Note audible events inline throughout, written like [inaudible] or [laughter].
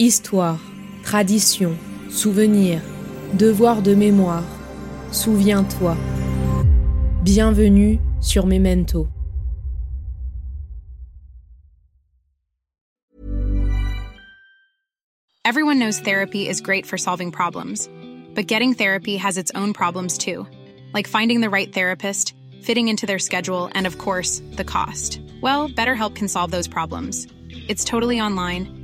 Histoire, tradition, souvenir, devoir de mémoire. Souviens-toi. Bienvenue sur Memento. Everyone knows therapy is great for solving problems, but getting therapy has its own problems too, like finding the right therapist, fitting into their schedule, and of course, the cost. Well, BetterHelp can solve those problems. It's totally online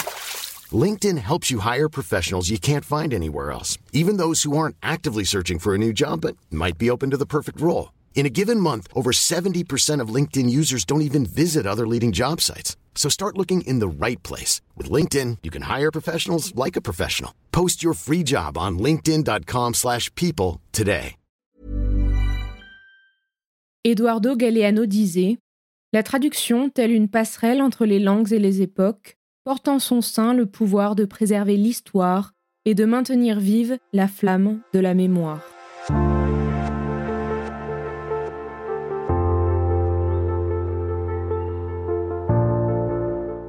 LinkedIn helps you hire professionals you can't find anywhere else, even those who aren't actively searching for a new job but might be open to the perfect role. In a given month, over 70% of LinkedIn users don't even visit other leading job sites. So start looking in the right place. With LinkedIn, you can hire professionals like a professional. Post your free job on linkedin.com slash people today. Eduardo Galeano disait « La traduction, telle une passerelle entre les langues et les époques, porte en son sein le pouvoir de préserver l'histoire et de maintenir vive la flamme de la mémoire.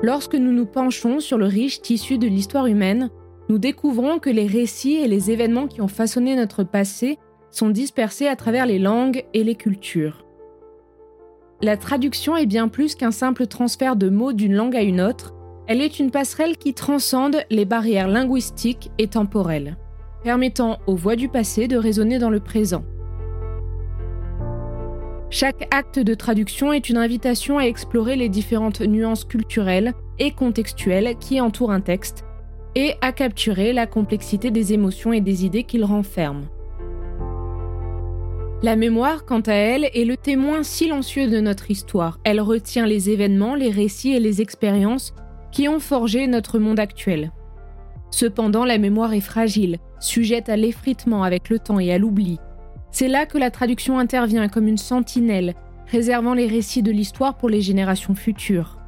Lorsque nous nous penchons sur le riche tissu de l'histoire humaine, nous découvrons que les récits et les événements qui ont façonné notre passé sont dispersés à travers les langues et les cultures. La traduction est bien plus qu'un simple transfert de mots d'une langue à une autre, elle est une passerelle qui transcende les barrières linguistiques et temporelles, permettant aux voix du passé de résonner dans le présent. Chaque acte de traduction est une invitation à explorer les différentes nuances culturelles et contextuelles qui entourent un texte et à capturer la complexité des émotions et des idées qu'il renferme. La mémoire, quant à elle, est le témoin silencieux de notre histoire. Elle retient les événements, les récits et les expériences qui ont forgé notre monde actuel. Cependant, la mémoire est fragile, sujette à l'effritement avec le temps et à l'oubli. C'est là que la traduction intervient comme une sentinelle, réservant les récits de l'histoire pour les générations futures.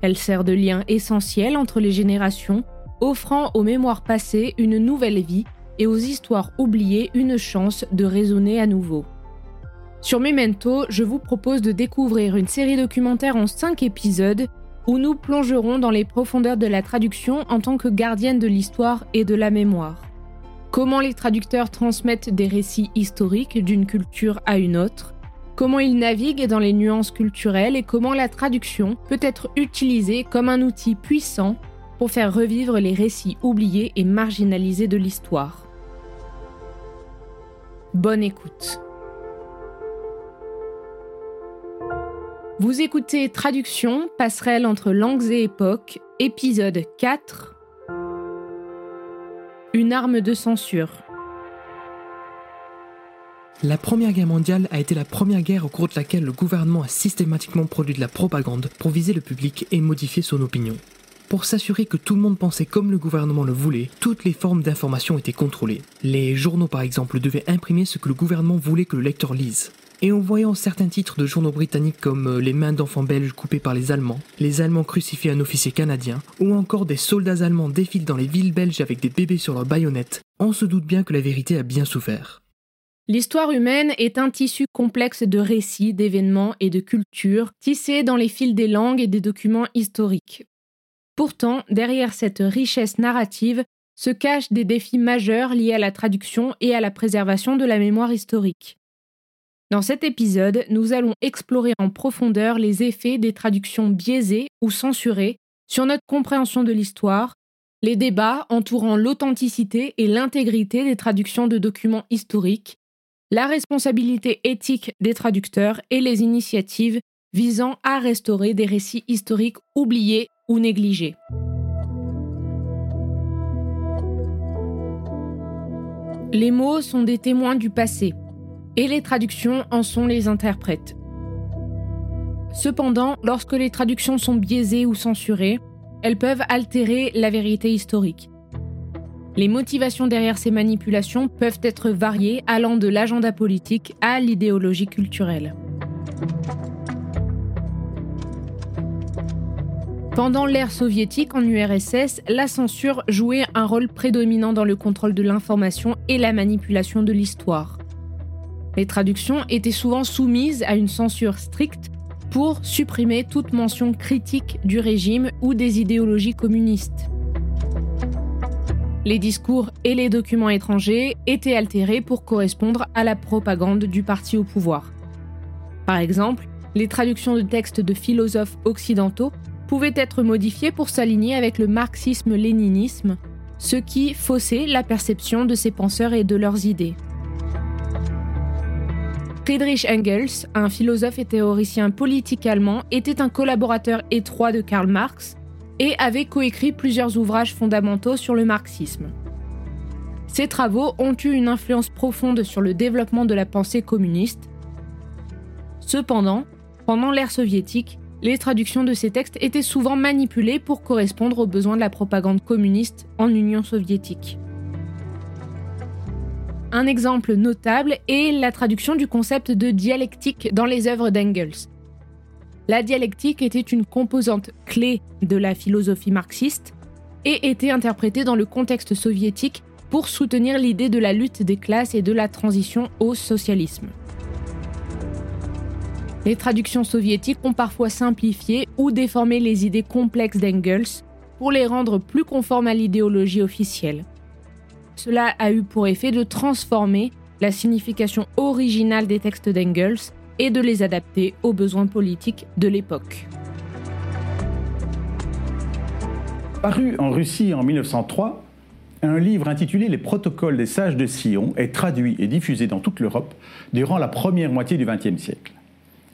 Elle sert de lien essentiel entre les générations, offrant aux mémoires passées une nouvelle vie et aux histoires oubliées une chance de résonner à nouveau. Sur Memento, je vous propose de découvrir une série documentaire en 5 épisodes où nous plongerons dans les profondeurs de la traduction en tant que gardienne de l'histoire et de la mémoire. Comment les traducteurs transmettent des récits historiques d'une culture à une autre, comment ils naviguent dans les nuances culturelles et comment la traduction peut être utilisée comme un outil puissant pour faire revivre les récits oubliés et marginalisés de l'histoire. Bonne écoute. Vous écoutez Traduction, passerelle entre langues et époques, épisode 4. Une arme de censure. La Première Guerre mondiale a été la première guerre au cours de laquelle le gouvernement a systématiquement produit de la propagande pour viser le public et modifier son opinion. Pour s'assurer que tout le monde pensait comme le gouvernement le voulait, toutes les formes d'information étaient contrôlées. Les journaux par exemple devaient imprimer ce que le gouvernement voulait que le lecteur lise. Et en voyant certains titres de journaux britanniques comme euh, Les mains d'enfants belges coupées par les Allemands, Les Allemands crucifiés un officier canadien, ou encore des soldats allemands défilent dans les villes belges avec des bébés sur leurs baïonnettes, on se doute bien que la vérité a bien souffert. L'histoire humaine est un tissu complexe de récits, d'événements et de cultures, tissés dans les fils des langues et des documents historiques. Pourtant, derrière cette richesse narrative se cachent des défis majeurs liés à la traduction et à la préservation de la mémoire historique. Dans cet épisode, nous allons explorer en profondeur les effets des traductions biaisées ou censurées sur notre compréhension de l'histoire, les débats entourant l'authenticité et l'intégrité des traductions de documents historiques, la responsabilité éthique des traducteurs et les initiatives visant à restaurer des récits historiques oubliés ou négligés. Les mots sont des témoins du passé et les traductions en sont les interprètes. Cependant, lorsque les traductions sont biaisées ou censurées, elles peuvent altérer la vérité historique. Les motivations derrière ces manipulations peuvent être variées allant de l'agenda politique à l'idéologie culturelle. Pendant l'ère soviétique en URSS, la censure jouait un rôle prédominant dans le contrôle de l'information et la manipulation de l'histoire. Les traductions étaient souvent soumises à une censure stricte pour supprimer toute mention critique du régime ou des idéologies communistes. Les discours et les documents étrangers étaient altérés pour correspondre à la propagande du parti au pouvoir. Par exemple, les traductions de textes de philosophes occidentaux pouvaient être modifiées pour s'aligner avec le marxisme-léninisme, ce qui faussait la perception de ces penseurs et de leurs idées. Friedrich Engels, un philosophe et théoricien politique allemand, était un collaborateur étroit de Karl Marx et avait coécrit plusieurs ouvrages fondamentaux sur le marxisme. Ses travaux ont eu une influence profonde sur le développement de la pensée communiste. Cependant, pendant l'ère soviétique, les traductions de ces textes étaient souvent manipulées pour correspondre aux besoins de la propagande communiste en Union soviétique. Un exemple notable est la traduction du concept de dialectique dans les œuvres d'Engels. La dialectique était une composante clé de la philosophie marxiste et était interprétée dans le contexte soviétique pour soutenir l'idée de la lutte des classes et de la transition au socialisme. Les traductions soviétiques ont parfois simplifié ou déformé les idées complexes d'Engels pour les rendre plus conformes à l'idéologie officielle. Cela a eu pour effet de transformer la signification originale des textes d'Engels et de les adapter aux besoins politiques de l'époque. Paru en Russie en 1903, un livre intitulé Les protocoles des sages de Sion est traduit et diffusé dans toute l'Europe durant la première moitié du XXe siècle.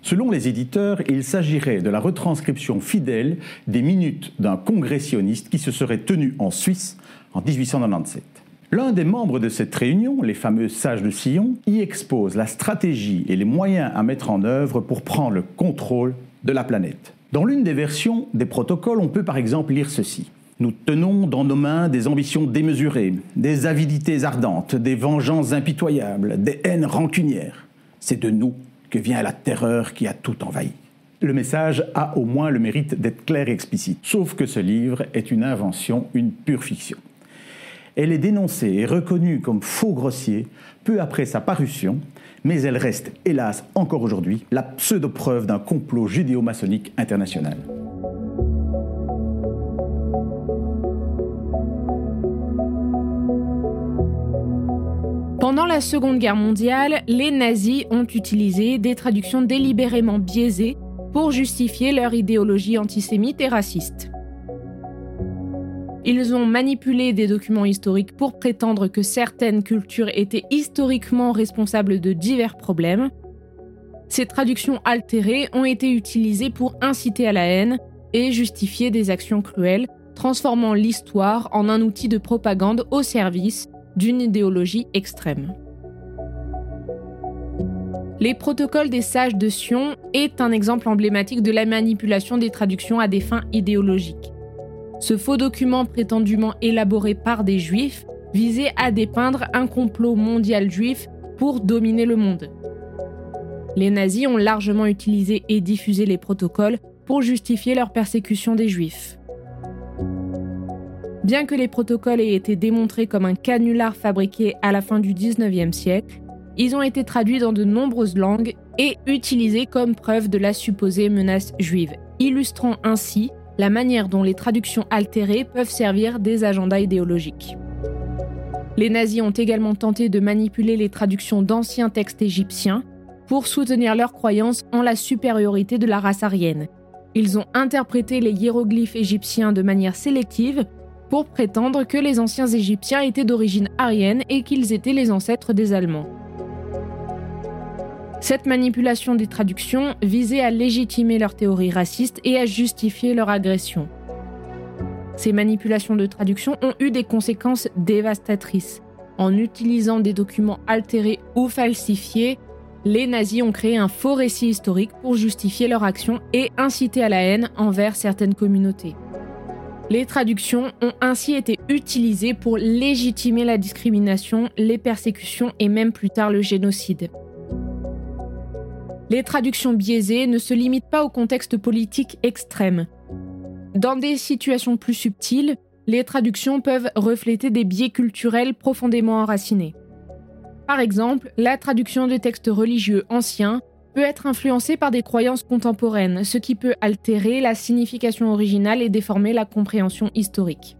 Selon les éditeurs, il s'agirait de la retranscription fidèle des minutes d'un congressionniste qui se serait tenu en Suisse en 1897. L'un des membres de cette réunion, les fameux sages de Sion, y expose la stratégie et les moyens à mettre en œuvre pour prendre le contrôle de la planète. Dans l'une des versions des protocoles, on peut par exemple lire ceci. Nous tenons dans nos mains des ambitions démesurées, des avidités ardentes, des vengeances impitoyables, des haines rancunières. C'est de nous que vient la terreur qui a tout envahi. Le message a au moins le mérite d'être clair et explicite, sauf que ce livre est une invention, une pure fiction. Elle est dénoncée et reconnue comme faux grossier peu après sa parution, mais elle reste, hélas, encore aujourd'hui, la pseudo-preuve d'un complot judéo-maçonnique international. Pendant la Seconde Guerre mondiale, les nazis ont utilisé des traductions délibérément biaisées pour justifier leur idéologie antisémite et raciste. Ils ont manipulé des documents historiques pour prétendre que certaines cultures étaient historiquement responsables de divers problèmes. Ces traductions altérées ont été utilisées pour inciter à la haine et justifier des actions cruelles, transformant l'histoire en un outil de propagande au service d'une idéologie extrême. Les protocoles des sages de Sion est un exemple emblématique de la manipulation des traductions à des fins idéologiques. Ce faux document prétendument élaboré par des juifs visait à dépeindre un complot mondial juif pour dominer le monde. Les nazis ont largement utilisé et diffusé les protocoles pour justifier leur persécution des juifs. Bien que les protocoles aient été démontrés comme un canular fabriqué à la fin du 19e siècle, ils ont été traduits dans de nombreuses langues et utilisés comme preuve de la supposée menace juive, illustrant ainsi la manière dont les traductions altérées peuvent servir des agendas idéologiques. Les nazis ont également tenté de manipuler les traductions d'anciens textes égyptiens pour soutenir leur croyance en la supériorité de la race aryenne. Ils ont interprété les hiéroglyphes égyptiens de manière sélective pour prétendre que les anciens Égyptiens étaient d'origine aryenne et qu'ils étaient les ancêtres des Allemands. Cette manipulation des traductions visait à légitimer leurs théories racistes et à justifier leur agression. Ces manipulations de traduction ont eu des conséquences dévastatrices. En utilisant des documents altérés ou falsifiés, les nazis ont créé un faux récit historique pour justifier leur action et inciter à la haine envers certaines communautés. Les traductions ont ainsi été utilisées pour légitimer la discrimination, les persécutions et même plus tard le génocide. Les traductions biaisées ne se limitent pas au contexte politique extrême. Dans des situations plus subtiles, les traductions peuvent refléter des biais culturels profondément enracinés. Par exemple, la traduction de textes religieux anciens peut être influencée par des croyances contemporaines, ce qui peut altérer la signification originale et déformer la compréhension historique.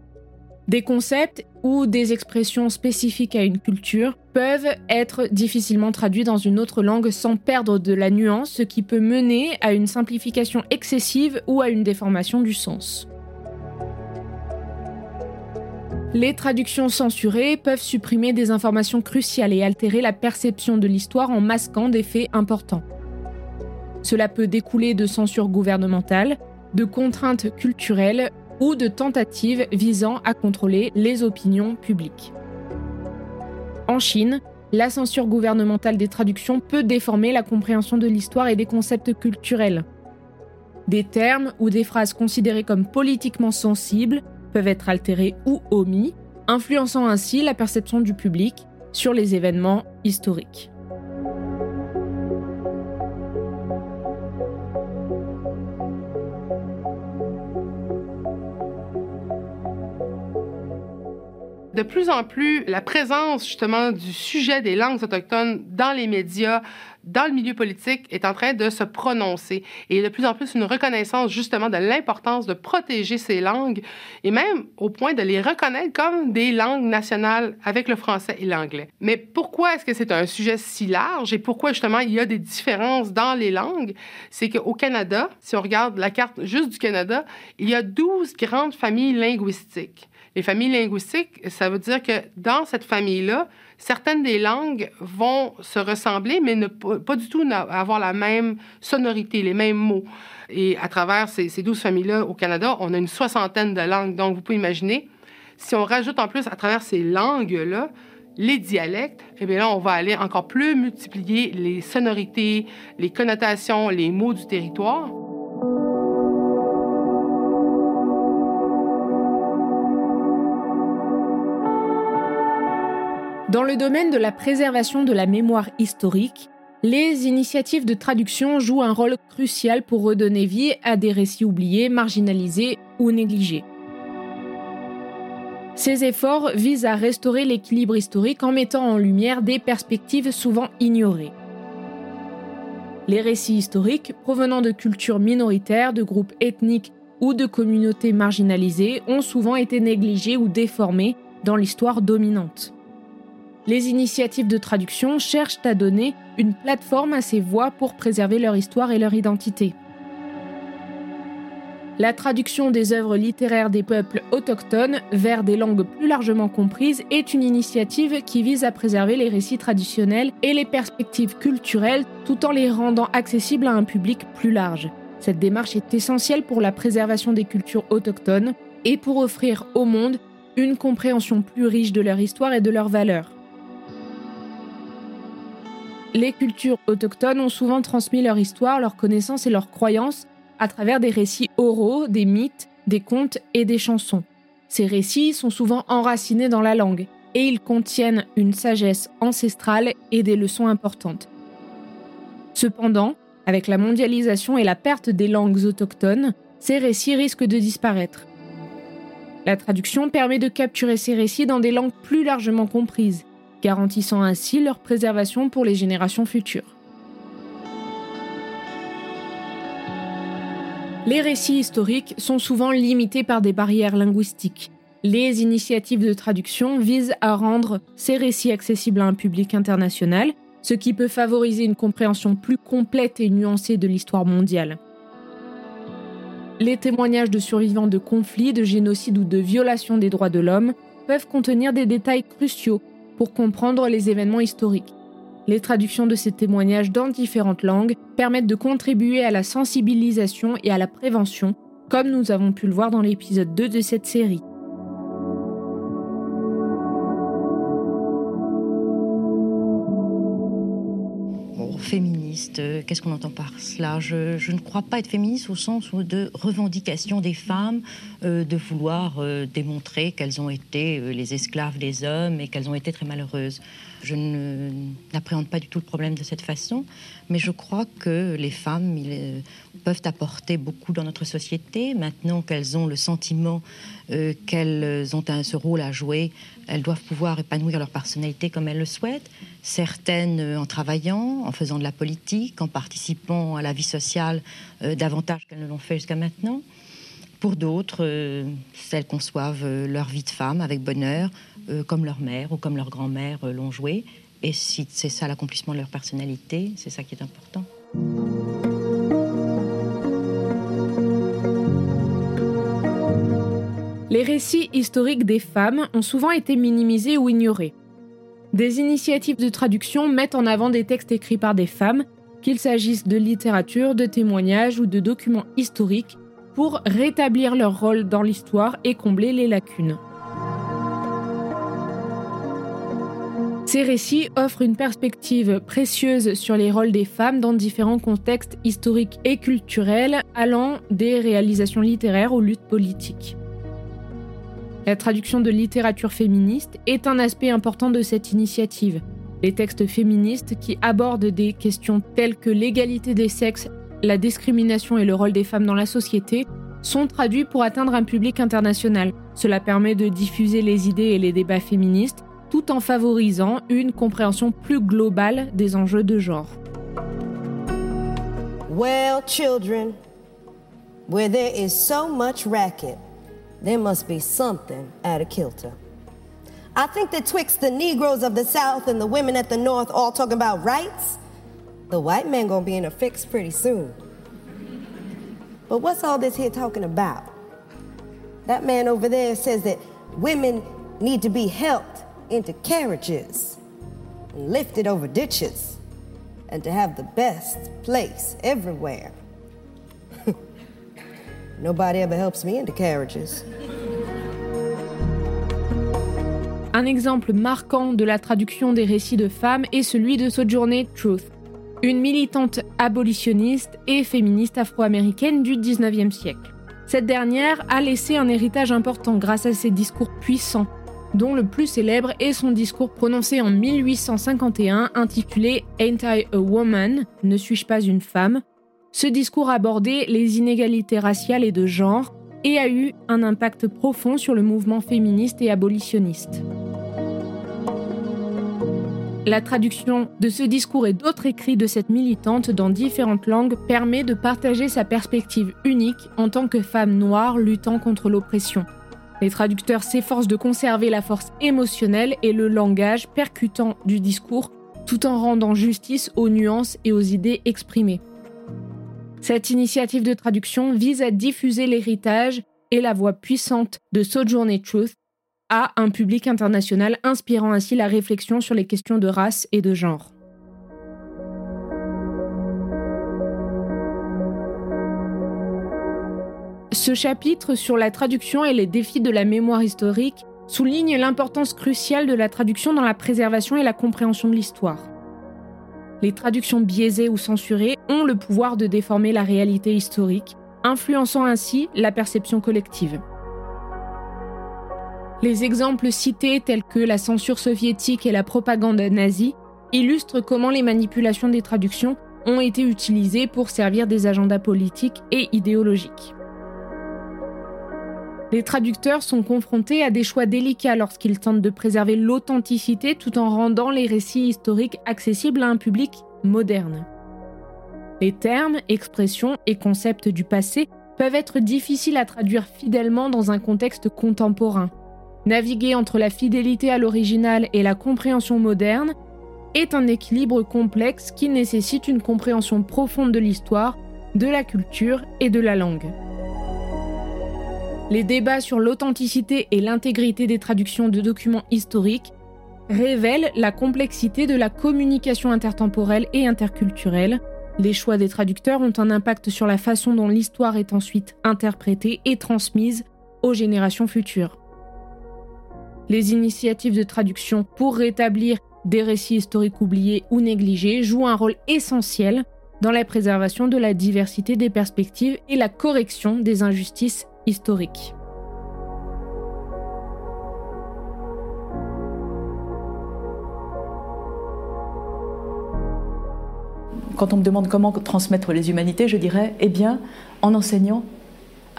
Des concepts ou des expressions spécifiques à une culture peuvent être difficilement traduits dans une autre langue sans perdre de la nuance, ce qui peut mener à une simplification excessive ou à une déformation du sens. Les traductions censurées peuvent supprimer des informations cruciales et altérer la perception de l'histoire en masquant des faits importants. Cela peut découler de censure gouvernementale, de contraintes culturelles ou de tentatives visant à contrôler les opinions publiques. En Chine, la censure gouvernementale des traductions peut déformer la compréhension de l'histoire et des concepts culturels. Des termes ou des phrases considérées comme politiquement sensibles peuvent être altérés ou omis, influençant ainsi la perception du public sur les événements historiques. De plus en plus, la présence justement du sujet des langues autochtones dans les médias, dans le milieu politique, est en train de se prononcer. Et de plus en plus, une reconnaissance justement de l'importance de protéger ces langues et même au point de les reconnaître comme des langues nationales avec le français et l'anglais. Mais pourquoi est-ce que c'est un sujet si large et pourquoi justement il y a des différences dans les langues? C'est qu'au Canada, si on regarde la carte juste du Canada, il y a 12 grandes familles linguistiques. Les familles linguistiques, ça veut dire que dans cette famille-là, certaines des langues vont se ressembler, mais ne pas du tout avoir la même sonorité, les mêmes mots. Et à travers ces, douze familles-là au Canada, on a une soixantaine de langues. Donc, vous pouvez imaginer, si on rajoute en plus à travers ces langues-là, les dialectes, eh bien là, on va aller encore plus multiplier les sonorités, les connotations, les mots du territoire. Dans le domaine de la préservation de la mémoire historique, les initiatives de traduction jouent un rôle crucial pour redonner vie à des récits oubliés, marginalisés ou négligés. Ces efforts visent à restaurer l'équilibre historique en mettant en lumière des perspectives souvent ignorées. Les récits historiques provenant de cultures minoritaires, de groupes ethniques ou de communautés marginalisées ont souvent été négligés ou déformés dans l'histoire dominante les initiatives de traduction cherchent à donner une plateforme à ces voix pour préserver leur histoire et leur identité. La traduction des œuvres littéraires des peuples autochtones vers des langues plus largement comprises est une initiative qui vise à préserver les récits traditionnels et les perspectives culturelles tout en les rendant accessibles à un public plus large. Cette démarche est essentielle pour la préservation des cultures autochtones et pour offrir au monde une compréhension plus riche de leur histoire et de leurs valeurs. Les cultures autochtones ont souvent transmis leur histoire, leurs connaissances et leurs croyances à travers des récits oraux, des mythes, des contes et des chansons. Ces récits sont souvent enracinés dans la langue et ils contiennent une sagesse ancestrale et des leçons importantes. Cependant, avec la mondialisation et la perte des langues autochtones, ces récits risquent de disparaître. La traduction permet de capturer ces récits dans des langues plus largement comprises garantissant ainsi leur préservation pour les générations futures. Les récits historiques sont souvent limités par des barrières linguistiques. Les initiatives de traduction visent à rendre ces récits accessibles à un public international, ce qui peut favoriser une compréhension plus complète et nuancée de l'histoire mondiale. Les témoignages de survivants de conflits, de génocides ou de violations des droits de l'homme peuvent contenir des détails cruciaux pour comprendre les événements historiques. Les traductions de ces témoignages dans différentes langues permettent de contribuer à la sensibilisation et à la prévention, comme nous avons pu le voir dans l'épisode 2 de cette série. Qu'est-ce qu'on entend par cela? Je, je, ne crois pas être féministe au sens de revendication des femmes, de vouloir démontrer qu'elles ont été les esclaves des hommes et qu'elles ont été très malheureuses. Je n'appréhende pas du tout le problème de cette façon, mais je crois que les femmes peuvent apporter beaucoup dans notre société. Maintenant qu'elles ont le sentiment euh, qu'elles ont un, ce rôle à jouer, elles doivent pouvoir épanouir leur personnalité comme elles le souhaitent. Certaines euh, en travaillant, en faisant de la politique, en participant à la vie sociale euh, davantage qu'elles ne l'ont fait jusqu'à maintenant. Pour d'autres, euh, celles conçoivent euh, leur vie de femme avec bonheur, euh, comme leur mère ou comme leur grand-mère l'ont joué. Et si c'est ça l'accomplissement de leur personnalité, c'est ça qui est important. Les récits historiques des femmes ont souvent été minimisés ou ignorés. Des initiatives de traduction mettent en avant des textes écrits par des femmes, qu'il s'agisse de littérature, de témoignages ou de documents historiques, pour rétablir leur rôle dans l'histoire et combler les lacunes. Ces récits offrent une perspective précieuse sur les rôles des femmes dans différents contextes historiques et culturels, allant des réalisations littéraires aux luttes politiques. La traduction de littérature féministe est un aspect important de cette initiative. Les textes féministes qui abordent des questions telles que l'égalité des sexes, la discrimination et le rôle des femmes dans la société sont traduits pour atteindre un public international. Cela permet de diffuser les idées et les débats féministes tout en favorisant une compréhension plus globale des enjeux de genre. Well, children, where there is so much racket, there must be something at a kilter. I think that twixt the Negroes of the South and the women at the North all talking about rights, the white man gonna be in a fix pretty soon. But what's all this here talking about? That man over there says that women need to be helped into carriages and lifted over ditches and to have the best place everywhere. [laughs] Nobody ever helps me into carriages. Un exemple marquant de la traduction des récits de femmes est celui de Sojourner Truth, une militante abolitionniste et féministe afro-américaine du 19e siècle. Cette dernière a laissé un héritage important grâce à ses discours puissants, dont le plus célèbre est son discours prononcé en 1851 intitulé Ain't I a Woman Ne suis-je pas une femme? Ce discours abordait les inégalités raciales et de genre et a eu un impact profond sur le mouvement féministe et abolitionniste. La traduction de ce discours et d'autres écrits de cette militante dans différentes langues permet de partager sa perspective unique en tant que femme noire luttant contre l'oppression. Les traducteurs s'efforcent de conserver la force émotionnelle et le langage percutant du discours tout en rendant justice aux nuances et aux idées exprimées. Cette initiative de traduction vise à diffuser l'héritage et la voix puissante de Sojourner Truth à un public international, inspirant ainsi la réflexion sur les questions de race et de genre. Ce chapitre sur la traduction et les défis de la mémoire historique souligne l'importance cruciale de la traduction dans la préservation et la compréhension de l'histoire. Les traductions biaisées ou censurées ont le pouvoir de déformer la réalité historique, influençant ainsi la perception collective. Les exemples cités tels que la censure soviétique et la propagande nazie illustrent comment les manipulations des traductions ont été utilisées pour servir des agendas politiques et idéologiques. Les traducteurs sont confrontés à des choix délicats lorsqu'ils tentent de préserver l'authenticité tout en rendant les récits historiques accessibles à un public moderne. Les termes, expressions et concepts du passé peuvent être difficiles à traduire fidèlement dans un contexte contemporain, Naviguer entre la fidélité à l'original et la compréhension moderne est un équilibre complexe qui nécessite une compréhension profonde de l'histoire, de la culture et de la langue. Les débats sur l'authenticité et l'intégrité des traductions de documents historiques révèlent la complexité de la communication intertemporelle et interculturelle. Les choix des traducteurs ont un impact sur la façon dont l'histoire est ensuite interprétée et transmise aux générations futures les initiatives de traduction pour rétablir des récits historiques oubliés ou négligés jouent un rôle essentiel dans la préservation de la diversité des perspectives et la correction des injustices historiques. Quand on me demande comment transmettre les humanités, je dirais, eh bien, en enseignant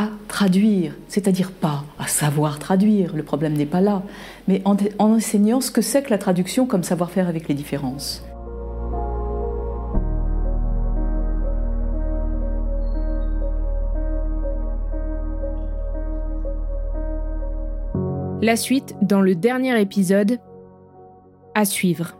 à traduire, c'est-à-dire pas à savoir traduire, le problème n'est pas là, mais en, en enseignant ce que c'est que la traduction comme savoir-faire avec les différences. La suite dans le dernier épisode à suivre.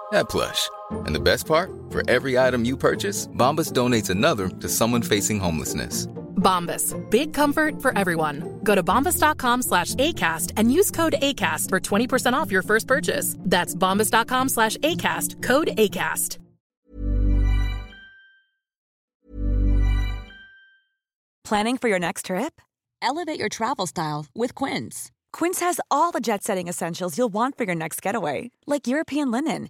that plush. And the best part? For every item you purchase, Bombas donates another to someone facing homelessness. Bombas. Big comfort for everyone. Go to bombas.com slash ACAST and use code ACAST for 20% off your first purchase. That's bombas.com slash ACAST. Code ACAST. Planning for your next trip? Elevate your travel style with Quince. Quince has all the jet setting essentials you'll want for your next getaway, like European linen,